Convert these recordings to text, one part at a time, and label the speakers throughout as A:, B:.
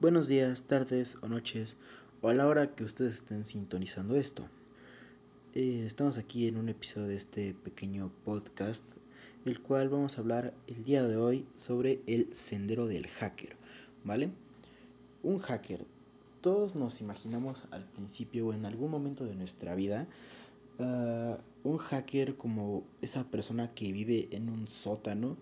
A: Buenos días, tardes o noches, o a la hora que ustedes estén sintonizando esto. Eh, estamos aquí en un episodio de este pequeño podcast, el cual vamos a hablar el día de hoy sobre el sendero del hacker, ¿vale? Un hacker. Todos nos imaginamos al principio o en algún momento de nuestra vida uh, un hacker como esa persona que vive en un sótano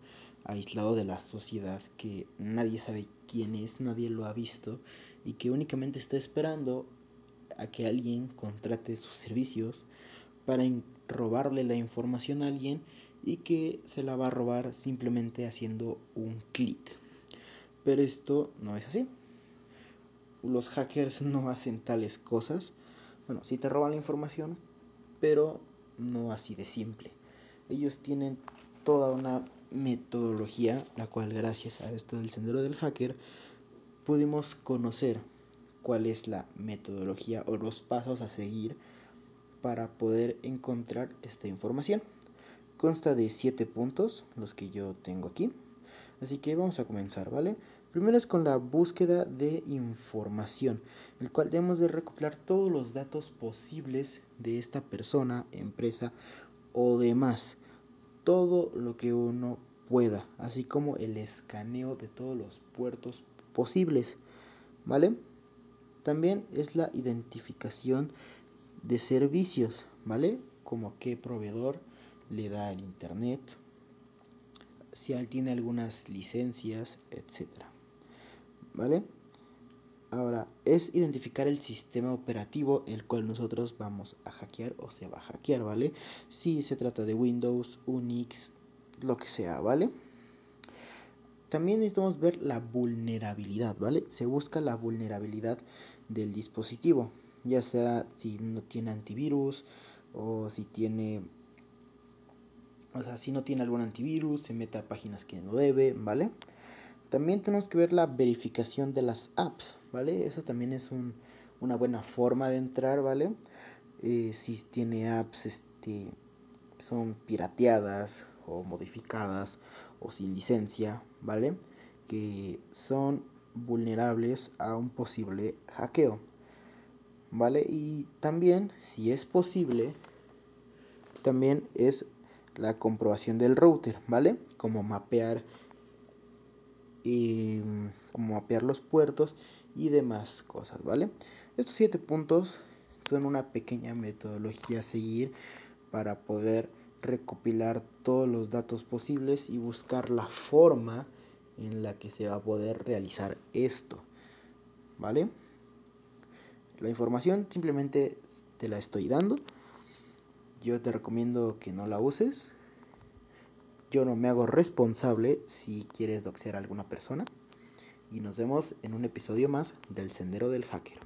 A: aislado de la sociedad, que nadie sabe quién es, nadie lo ha visto y que únicamente está esperando a que alguien contrate sus servicios para robarle la información a alguien y que se la va a robar simplemente haciendo un clic. Pero esto no es así. Los hackers no hacen tales cosas. Bueno, sí te roban la información, pero no así de simple. Ellos tienen toda una metodología, la cual gracias a esto del sendero del hacker pudimos conocer cuál es la metodología o los pasos a seguir para poder encontrar esta información. Consta de siete puntos, los que yo tengo aquí. Así que vamos a comenzar, ¿vale? Primero es con la búsqueda de información, el cual debemos de recopilar todos los datos posibles de esta persona, empresa o demás todo lo que uno pueda, así como el escaneo de todos los puertos posibles, ¿vale? También es la identificación de servicios, ¿vale? Como qué proveedor le da el internet, si él tiene algunas licencias, etcétera. ¿Vale? Ahora, es identificar el sistema operativo el cual nosotros vamos a hackear o se va a hackear, ¿vale? Si se trata de Windows, Unix, lo que sea, ¿vale? También necesitamos ver la vulnerabilidad, ¿vale? Se busca la vulnerabilidad del dispositivo, ya sea si no tiene antivirus o si tiene o sea, si no tiene algún antivirus, se mete a páginas que no debe, ¿vale? También tenemos que ver la verificación de las apps, ¿vale? Eso también es un, una buena forma de entrar, ¿vale? Eh, si tiene apps, este, son pirateadas o modificadas o sin licencia, ¿vale? Que son vulnerables a un posible hackeo, ¿vale? Y también, si es posible, también es la comprobación del router, ¿vale? Como mapear y como mapear los puertos y demás cosas, ¿vale? Estos siete puntos son una pequeña metodología a seguir para poder recopilar todos los datos posibles y buscar la forma en la que se va a poder realizar esto, ¿vale? La información simplemente te la estoy dando. Yo te recomiendo que no la uses. Yo no me hago responsable si quieres doxear a alguna persona. Y nos vemos en un episodio más del Sendero del Hacker.